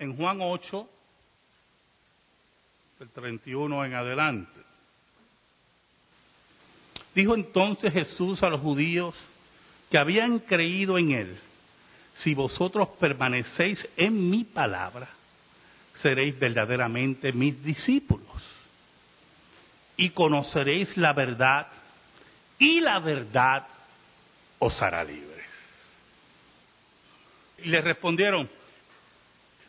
en Juan 8, del 31 en adelante. Dijo entonces Jesús a los judíos que habían creído en él, si vosotros permanecéis en mi palabra, seréis verdaderamente mis discípulos y conoceréis la verdad y la verdad os hará libres. Y le respondieron,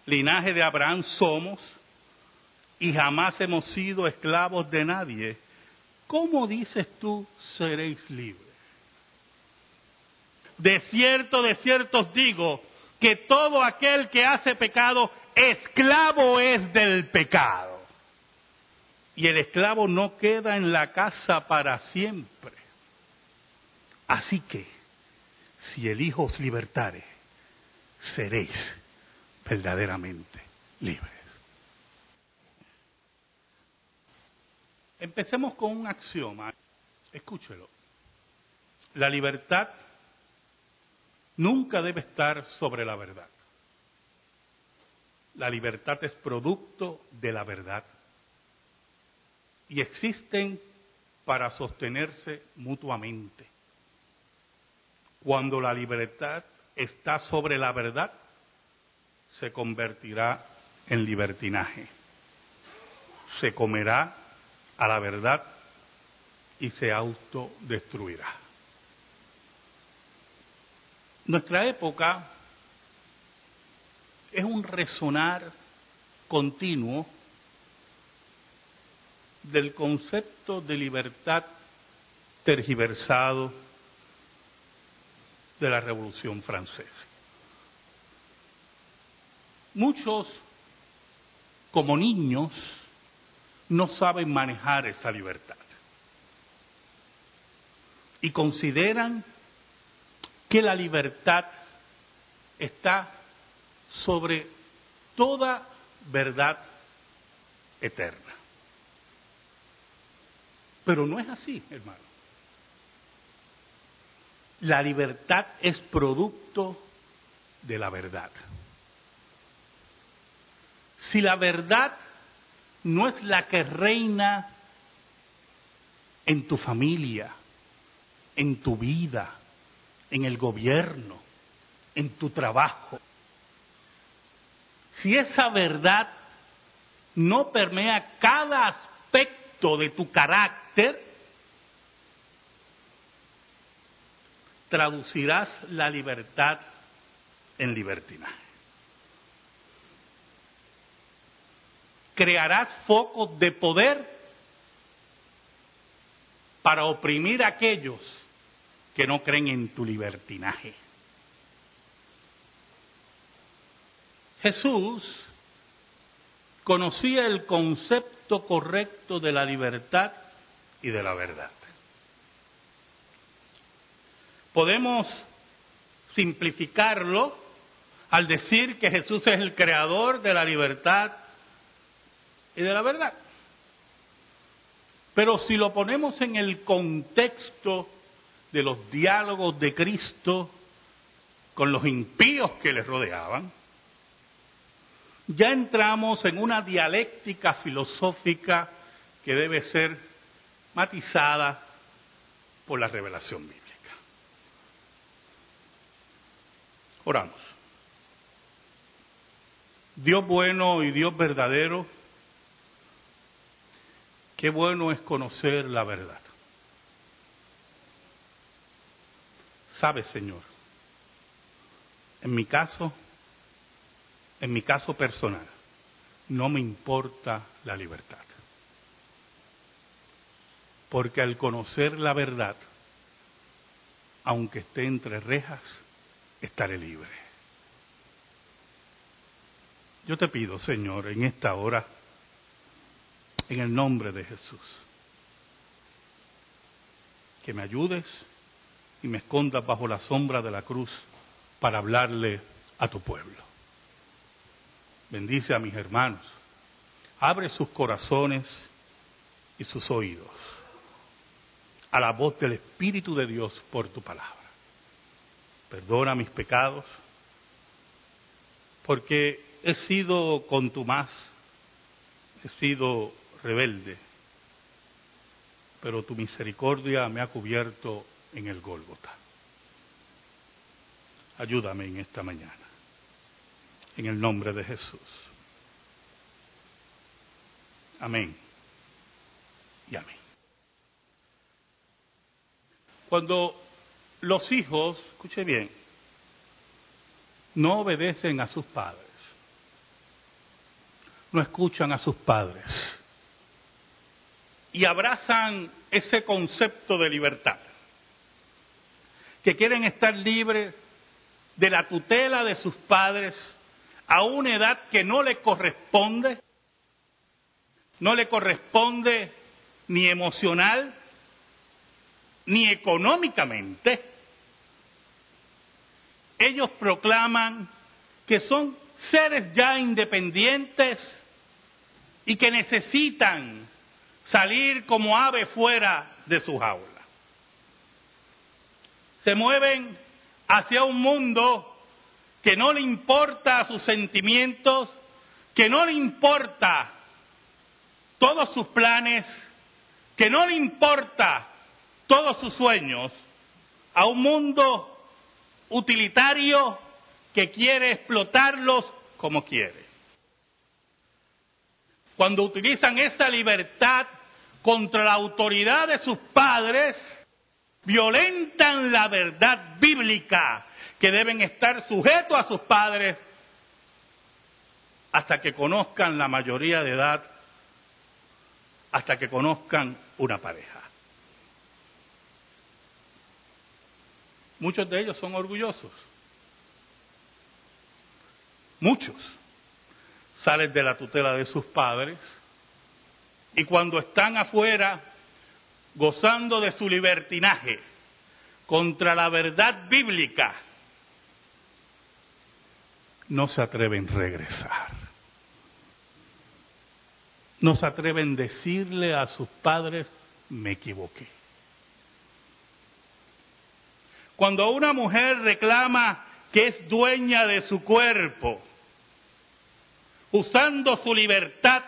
linaje de Abraham somos y jamás hemos sido esclavos de nadie. ¿Cómo dices tú seréis libres? De cierto, de cierto os digo que todo aquel que hace pecado, esclavo es del pecado. Y el esclavo no queda en la casa para siempre. Así que, si el Hijo os libertare, seréis verdaderamente libres. Empecemos con un axioma. Escúchelo. La libertad nunca debe estar sobre la verdad. La libertad es producto de la verdad y existen para sostenerse mutuamente. Cuando la libertad está sobre la verdad, se convertirá en libertinaje. Se comerá a la verdad y se autodestruirá. Nuestra época es un resonar continuo del concepto de libertad tergiversado de la Revolución Francesa. Muchos, como niños, no saben manejar esa libertad y consideran que la libertad está sobre toda verdad eterna. Pero no es así, hermano. La libertad es producto de la verdad. Si la verdad no es la que reina en tu familia, en tu vida, en el gobierno, en tu trabajo, si esa verdad no permea cada aspecto de tu carácter, traducirás la libertad en libertinaje. Crearás focos de poder para oprimir a aquellos que no creen en tu libertinaje. Jesús conocía el concepto correcto de la libertad y de la verdad. Podemos simplificarlo al decir que Jesús es el creador de la libertad y de la verdad. Pero si lo ponemos en el contexto de los diálogos de Cristo con los impíos que le rodeaban, ya entramos en una dialéctica filosófica que debe ser matizada por la revelación bíblica. Oramos. Dios bueno y Dios verdadero, qué bueno es conocer la verdad. Sabes, Señor, en mi caso, en mi caso personal, no me importa la libertad. Porque al conocer la verdad, aunque esté entre rejas, estaré libre. Yo te pido, Señor, en esta hora, en el nombre de Jesús, que me ayudes y me escondas bajo la sombra de la cruz para hablarle a tu pueblo. Bendice a mis hermanos, abre sus corazones y sus oídos a la voz del Espíritu de Dios por tu palabra. Perdona mis pecados, porque he sido contumaz, he sido rebelde, pero tu misericordia me ha cubierto en el Gólgota. Ayúdame en esta mañana, en el nombre de Jesús. Amén y amén. Cuando los hijos, escuche bien, no obedecen a sus padres, no escuchan a sus padres y abrazan ese concepto de libertad, que quieren estar libres de la tutela de sus padres a una edad que no le corresponde, no le corresponde ni emocional, ni económicamente, ellos proclaman que son seres ya independientes y que necesitan salir como ave fuera de su jaula. Se mueven hacia un mundo que no le importa sus sentimientos, que no le importa todos sus planes, que no le importa todos sus sueños, a un mundo utilitario que quiere explotarlos como quiere. Cuando utilizan esa libertad contra la autoridad de sus padres, violentan la verdad bíblica que deben estar sujetos a sus padres hasta que conozcan la mayoría de edad, hasta que conozcan una pareja. Muchos de ellos son orgullosos. Muchos salen de la tutela de sus padres y cuando están afuera gozando de su libertinaje contra la verdad bíblica, no se atreven a regresar. No se atreven a decirle a sus padres, me equivoqué. Cuando una mujer reclama que es dueña de su cuerpo, usando su libertad,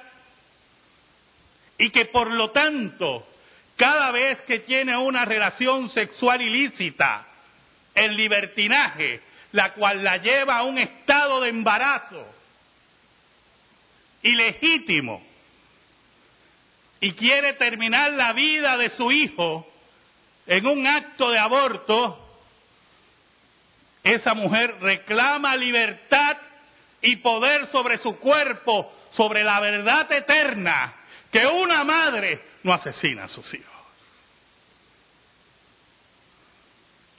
y que por lo tanto, cada vez que tiene una relación sexual ilícita, el libertinaje, la cual la lleva a un estado de embarazo ilegítimo, y quiere terminar la vida de su hijo en un acto de aborto, esa mujer reclama libertad y poder sobre su cuerpo, sobre la verdad eterna, que una madre no asesina a sus hijos.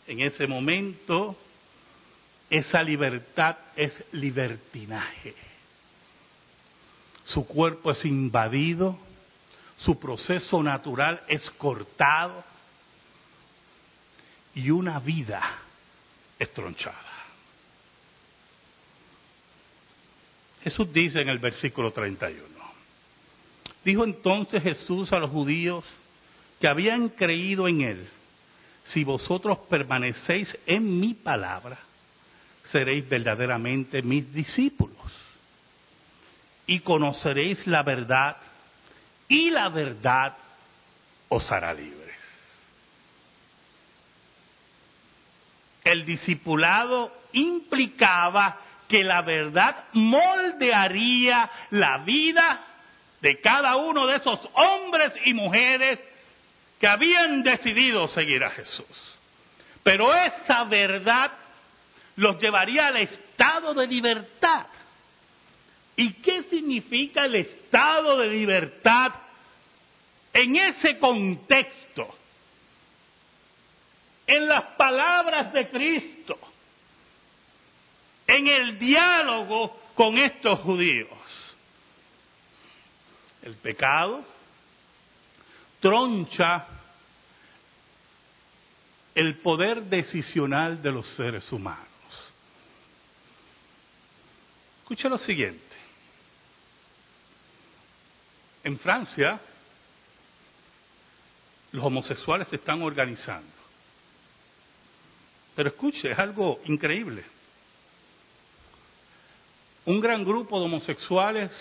En ese momento, esa libertad es libertinaje. Su cuerpo es invadido, su proceso natural es cortado y una vida estronchada. Jesús dice en el versículo 31, dijo entonces Jesús a los judíos que habían creído en él, si vosotros permanecéis en mi palabra, seréis verdaderamente mis discípulos y conoceréis la verdad y la verdad os hará libre. el discipulado implicaba que la verdad moldearía la vida de cada uno de esos hombres y mujeres que habían decidido seguir a Jesús. Pero esa verdad los llevaría al estado de libertad. ¿Y qué significa el estado de libertad en ese contexto? en las palabras de Cristo, en el diálogo con estos judíos. El pecado troncha el poder decisional de los seres humanos. Escucha lo siguiente. En Francia, los homosexuales se están organizando pero escuche, es algo increíble. un gran grupo de homosexuales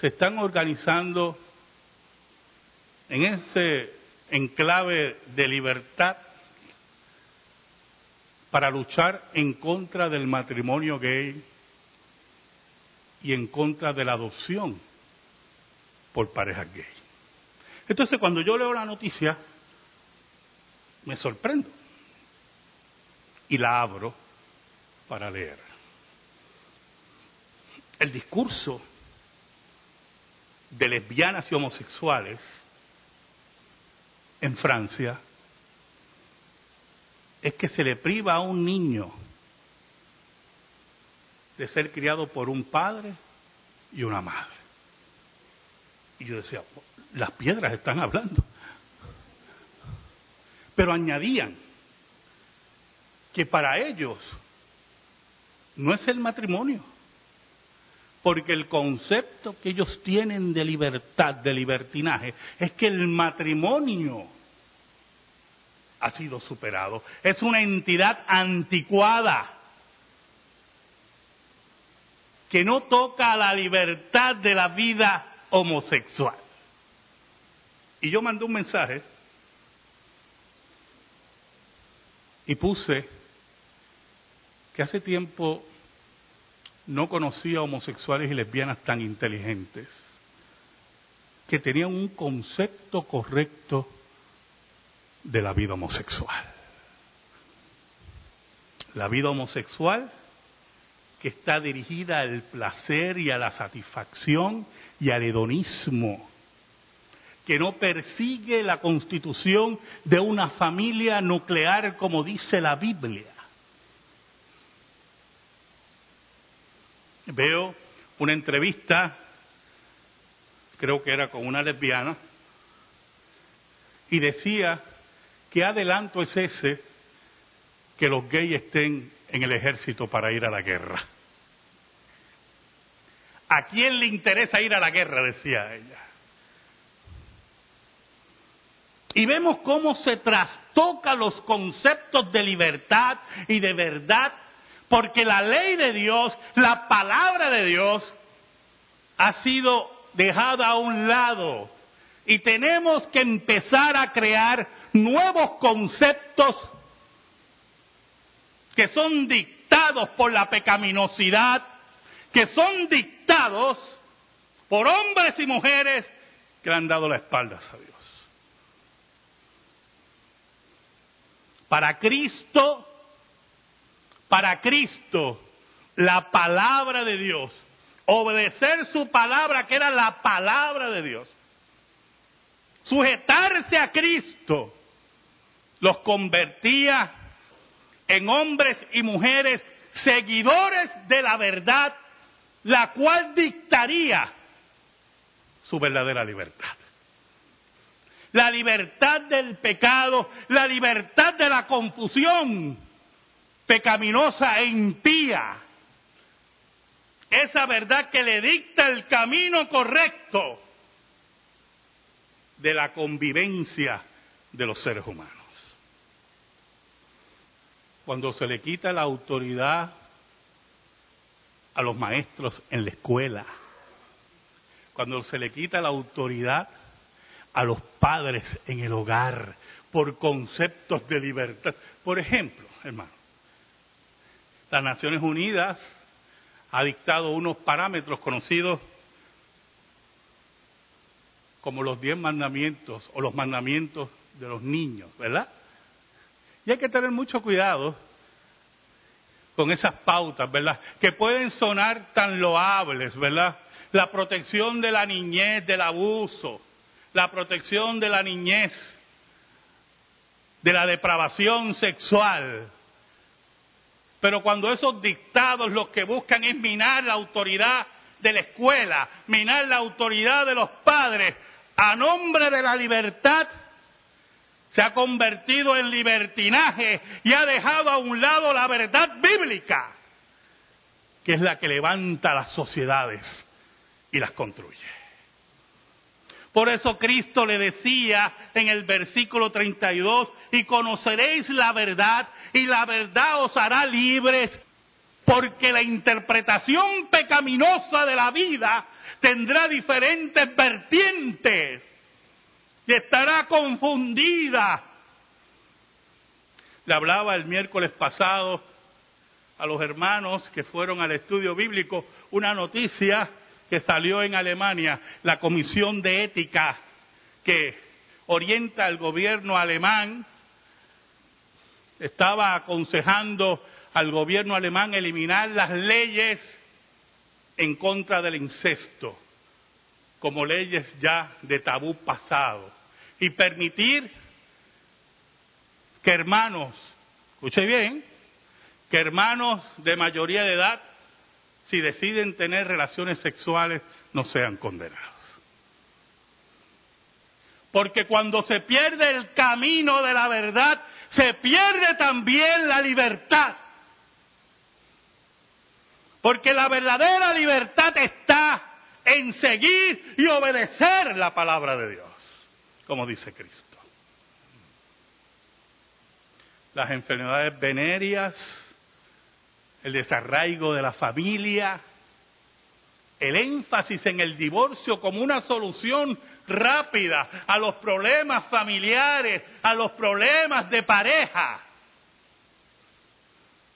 se están organizando en ese enclave de libertad para luchar en contra del matrimonio gay y en contra de la adopción por parejas gay. Entonces, cuando yo leo la noticia, me sorprendo y la abro para leer. El discurso de lesbianas y homosexuales en Francia es que se le priva a un niño de ser criado por un padre y una madre. Y yo decía, las piedras están hablando. Pero añadían que para ellos no es el matrimonio, porque el concepto que ellos tienen de libertad, de libertinaje, es que el matrimonio ha sido superado. Es una entidad anticuada que no toca la libertad de la vida homosexual. Y yo mandé un mensaje y puse que hace tiempo no conocía homosexuales y lesbianas tan inteligentes, que tenían un concepto correcto de la vida homosexual. La vida homosexual que está dirigida al placer y a la satisfacción y al hedonismo, que no persigue la constitución de una familia nuclear como dice la Biblia, veo una entrevista, creo que era con una lesbiana, y decía que adelanto es ese que los gays estén en el ejército para ir a la guerra. ¿A quién le interesa ir a la guerra? decía ella. Y vemos cómo se trastoca los conceptos de libertad y de verdad porque la ley de Dios, la palabra de Dios, ha sido dejada a un lado. Y tenemos que empezar a crear nuevos conceptos que son dictados por la pecaminosidad, que son dictados por hombres y mujeres que le han dado la espalda a Dios. Para Cristo para Cristo la palabra de Dios, obedecer su palabra, que era la palabra de Dios, sujetarse a Cristo, los convertía en hombres y mujeres seguidores de la verdad, la cual dictaría su verdadera libertad. La libertad del pecado, la libertad de la confusión, pecaminosa e impía. Esa verdad que le dicta el camino correcto de la convivencia de los seres humanos. Cuando se le quita la autoridad a los maestros en la escuela, cuando se le quita la autoridad a los padres en el hogar por conceptos de libertad. Por ejemplo, hermano, las Naciones Unidas ha dictado unos parámetros conocidos como los diez mandamientos o los mandamientos de los niños, ¿verdad? Y hay que tener mucho cuidado con esas pautas, ¿verdad? Que pueden sonar tan loables, ¿verdad? La protección de la niñez del abuso, la protección de la niñez de la depravación sexual, pero cuando esos dictados lo que buscan es minar la autoridad de la escuela, minar la autoridad de los padres, a nombre de la libertad, se ha convertido en libertinaje y ha dejado a un lado la verdad bíblica, que es la que levanta las sociedades y las construye. Por eso Cristo le decía en el versículo 32, y conoceréis la verdad, y la verdad os hará libres. porque la interpretación pecaminosa de la vida tendrá diferentes vertientes y estará confundida. Le hablaba el miércoles pasado a los hermanos que fueron al estudio bíblico una noticia que salió en Alemania, la Comisión de Ética que orienta al gobierno alemán, estaba aconsejando al gobierno alemán eliminar las leyes en contra del incesto como leyes ya de tabú pasado y permitir que hermanos, escuche bien, que hermanos de mayoría de edad, si deciden tener relaciones sexuales, no sean condenados. Porque cuando se pierde el camino de la verdad, se pierde también la libertad. Porque la verdadera libertad está en seguir y obedecer la palabra de Dios, como dice Cristo. Las enfermedades venéreas, el desarraigo de la familia, el énfasis en el divorcio como una solución rápida a los problemas familiares, a los problemas de pareja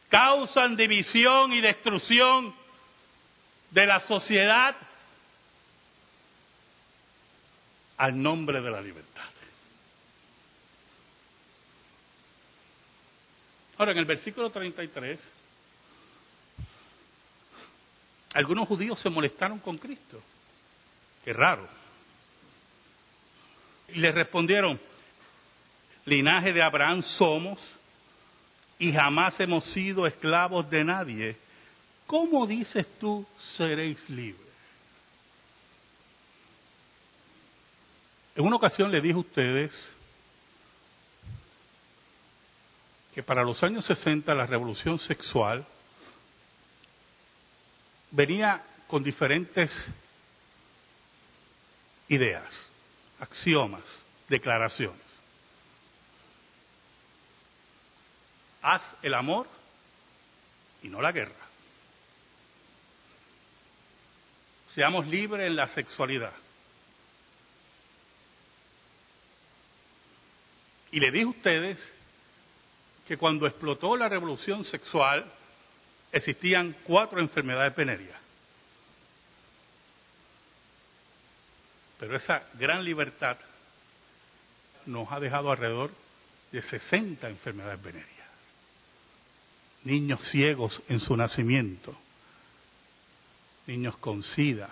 causan división y destrucción de la sociedad al nombre de la libertad. Ahora, en el versículo 33, algunos judíos se molestaron con Cristo. Qué raro. Y le respondieron, linaje de Abraham somos y jamás hemos sido esclavos de nadie, ¿cómo dices tú seréis libres? En una ocasión le dije a ustedes que para los años 60 la revolución sexual venía con diferentes ideas, axiomas, declaraciones. haz el amor y no la guerra. Seamos libres en la sexualidad. Y le dije a ustedes que cuando explotó la revolución sexual existían cuatro enfermedades venéreas. Pero esa gran libertad nos ha dejado alrededor de 60 enfermedades venéreas niños ciegos en su nacimiento, niños con sida,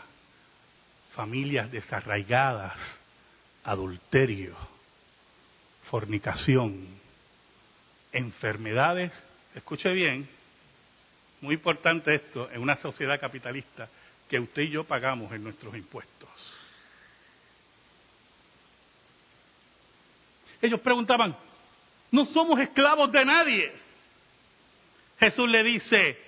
familias desarraigadas, adulterio, fornicación, enfermedades, escuche bien, muy importante esto en una sociedad capitalista que usted y yo pagamos en nuestros impuestos. Ellos preguntaban, no somos esclavos de nadie. Jesús le dice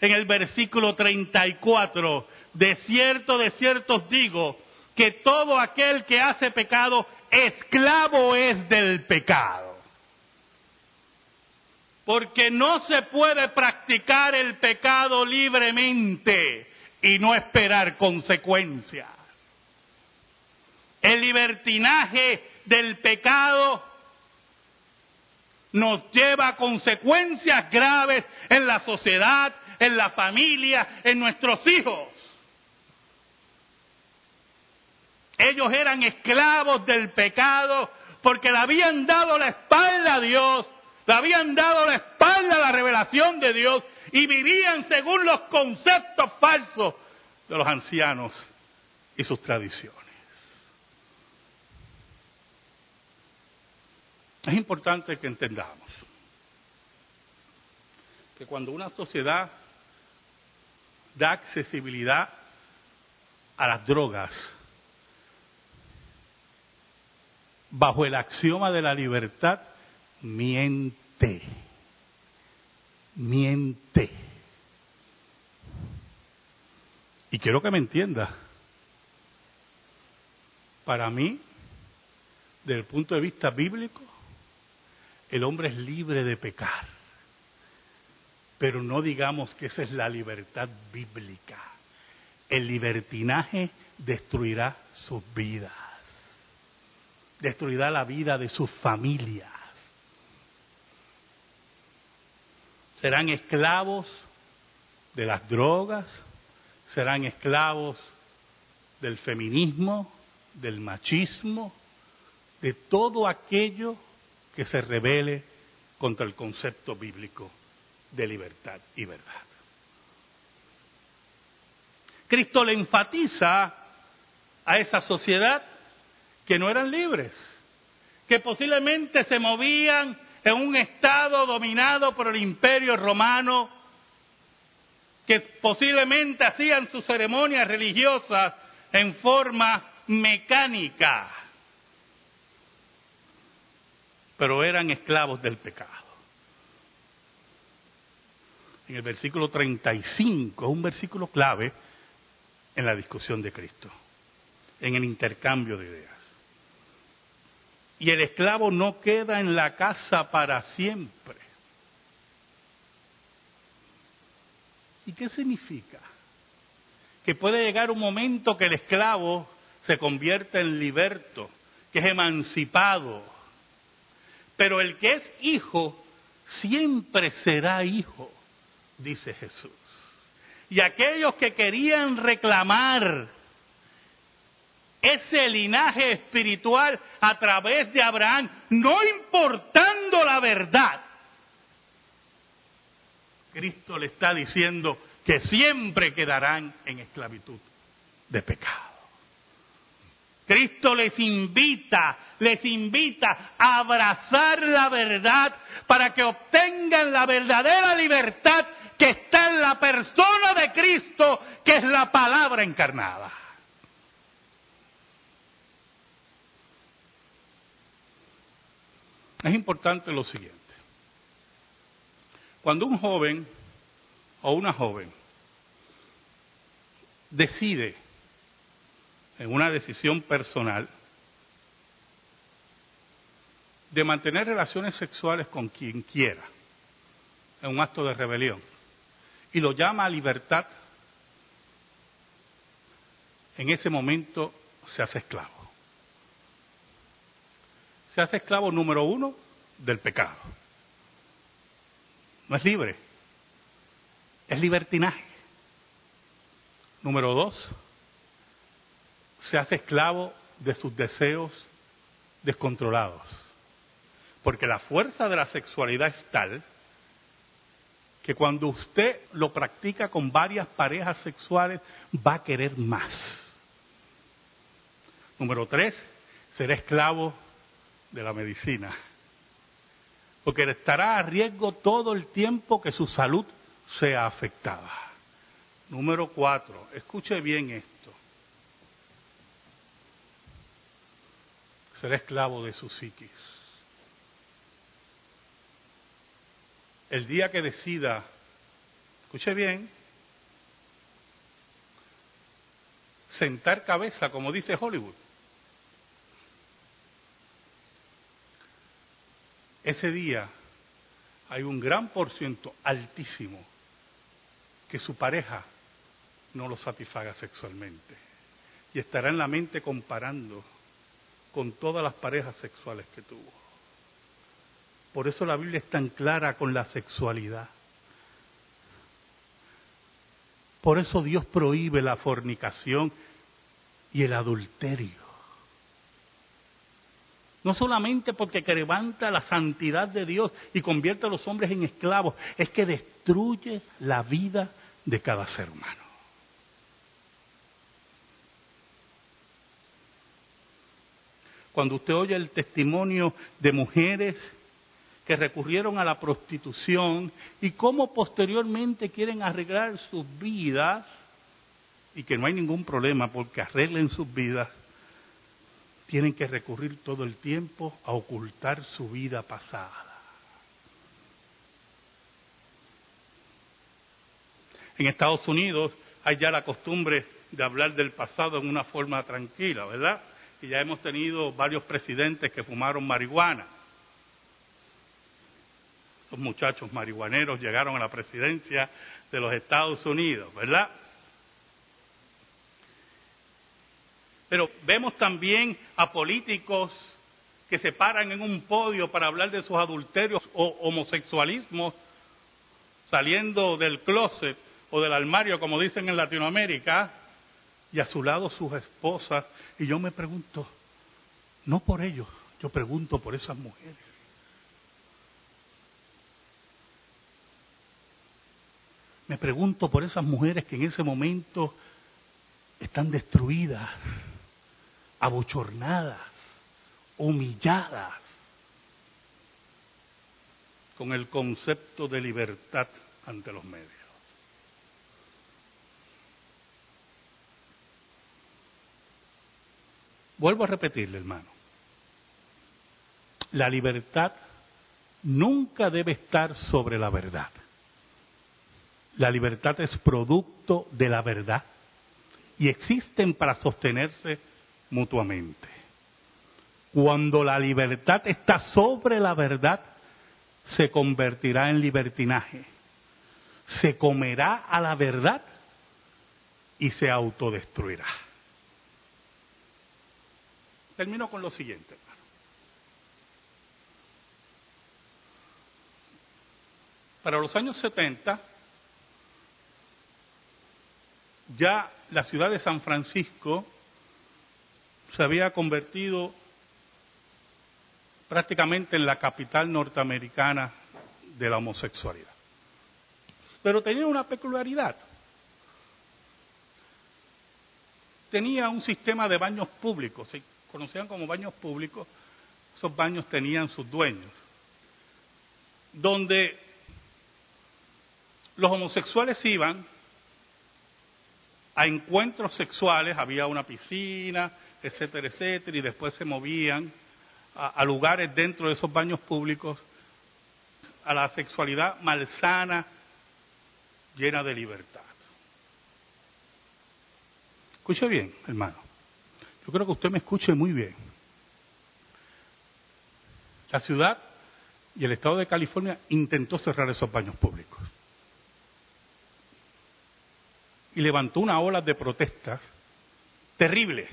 en el versículo 34, de cierto, de cierto os digo, que todo aquel que hace pecado, esclavo es del pecado. Porque no se puede practicar el pecado libremente y no esperar consecuencias. El libertinaje del pecado nos lleva a consecuencias graves en la sociedad, en la familia, en nuestros hijos. Ellos eran esclavos del pecado porque le habían dado la espalda a Dios, le habían dado la espalda a la revelación de Dios y vivían según los conceptos falsos de los ancianos y sus tradiciones. Es importante que entendamos que cuando una sociedad da accesibilidad a las drogas bajo el axioma de la libertad, miente, miente. Y quiero que me entienda, para mí, desde el punto de vista bíblico, el hombre es libre de pecar. pero no digamos que esa es la libertad bíblica. El libertinaje destruirá sus vidas, destruirá la vida de sus familias. Serán esclavos de las drogas, serán esclavos del feminismo, del machismo, de todo aquello que se revele contra el concepto bíblico de libertad y verdad. Cristo le enfatiza a esa sociedad que no eran libres, que posiblemente se movían en un estado dominado por el imperio romano, que posiblemente hacían sus ceremonias religiosas en forma mecánica, pero eran esclavos del pecado en el versículo 35, es un versículo clave en la discusión de Cristo, en el intercambio de ideas. Y el esclavo no queda en la casa para siempre. ¿Y qué significa? Que puede llegar un momento que el esclavo se convierta en liberto, que es emancipado. Pero el que es hijo siempre será hijo dice Jesús. Y aquellos que querían reclamar ese linaje espiritual a través de Abraham, no importando la verdad, Cristo le está diciendo que siempre quedarán en esclavitud de pecado. Cristo les invita, les invita a abrazar la verdad para que obtengan la verdadera libertad que está en la persona de Cristo, que es la palabra encarnada. Es importante lo siguiente. Cuando un joven o una joven decide en una decisión personal de mantener relaciones sexuales con quien quiera, en un acto de rebelión, y lo llama a libertad, en ese momento se hace esclavo. Se hace esclavo número uno del pecado. No es libre, es libertinaje. Número dos, se hace esclavo de sus deseos descontrolados. Porque la fuerza de la sexualidad es tal que cuando usted lo practica con varias parejas sexuales, va a querer más. Número tres, será esclavo de la medicina. Porque estará a riesgo todo el tiempo que su salud sea afectada. Número cuatro, escuche bien esto. Será esclavo de su psiquis. el día que decida, escuche bien, sentar cabeza, como dice Hollywood, ese día hay un gran por ciento altísimo que su pareja no lo satisfaga sexualmente. Y estará en la mente comparando con todas las parejas sexuales que tuvo. Por eso la Biblia es tan clara con la sexualidad. Por eso Dios prohíbe la fornicación y el adulterio. No solamente porque levanta la santidad de Dios y convierte a los hombres en esclavos, es que destruye la vida de cada ser humano. Cuando usted oye el testimonio de mujeres que recurrieron a la prostitución y cómo posteriormente quieren arreglar sus vidas y que no hay ningún problema porque arreglen sus vidas, tienen que recurrir todo el tiempo a ocultar su vida pasada. En Estados Unidos hay ya la costumbre de hablar del pasado en una forma tranquila, ¿verdad? Y ya hemos tenido varios presidentes que fumaron marihuana los muchachos marihuaneros llegaron a la presidencia de los Estados Unidos, ¿verdad? Pero vemos también a políticos que se paran en un podio para hablar de sus adulterios o homosexualismos, saliendo del closet o del armario, como dicen en Latinoamérica, y a su lado sus esposas. Y yo me pregunto, no por ellos, yo pregunto por esas mujeres. Me pregunto por esas mujeres que en ese momento están destruidas, abochornadas, humilladas, con el concepto de libertad ante los medios. Vuelvo a repetirle, hermano. La libertad nunca debe estar sobre la verdad. La libertad es producto de la verdad y existen para sostenerse mutuamente. Cuando la libertad está sobre la verdad, se convertirá en libertinaje. Se comerá a la verdad y se autodestruirá. Termino con lo siguiente. Para los años 70, ya la ciudad de San Francisco se había convertido prácticamente en la capital norteamericana de la homosexualidad. Pero tenía una peculiaridad. Tenía un sistema de baños públicos, conocían como baños públicos, esos baños tenían sus dueños, donde los homosexuales iban a encuentros sexuales, había una piscina, etcétera, etcétera, y después se movían a, lugares dentro de esos baños públicos, a la sexualidad malsana, llena de libertad. Escuche bien, hermano. Yo creo que usted me escuche muy bien. La ciudad y el estado de California intentó cerrar esos baños públicos. Y levantó una ola de protestas terrible,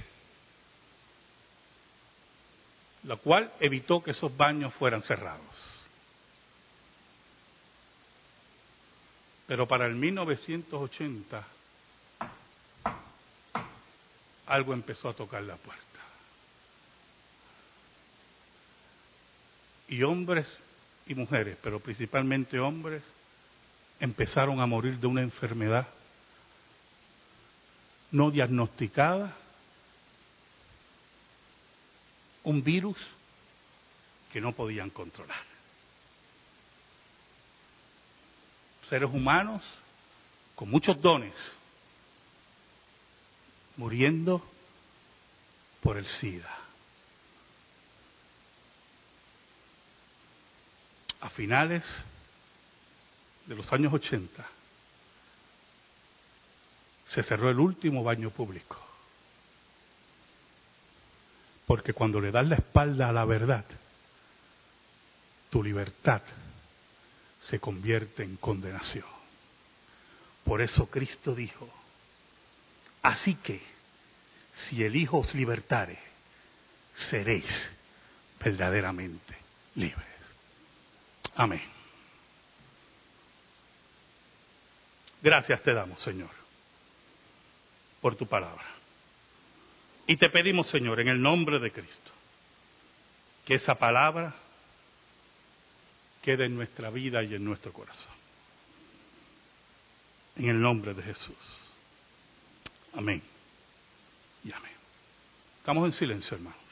la cual evitó que esos baños fueran cerrados. Pero para el 1980 algo empezó a tocar la puerta. Y hombres y mujeres, pero principalmente hombres, empezaron a morir de una enfermedad no diagnosticada, un virus que no podían controlar. Seres humanos con muchos dones, muriendo por el SIDA. A finales de los años 80 se cerró el último baño público. Porque cuando le das la espalda a la verdad, tu libertad se convierte en condenación. Por eso Cristo dijo, Así que, si el Hijo os libertare, seréis verdaderamente libres. Amén. Gracias te damos, Señor, por tu palabra. Y te pedimos, Señor, en el nombre de Cristo, que esa palabra quede en nuestra vida y en nuestro corazón. En el nombre de Jesús. Amén. Y amén. Estamos en silencio, hermano.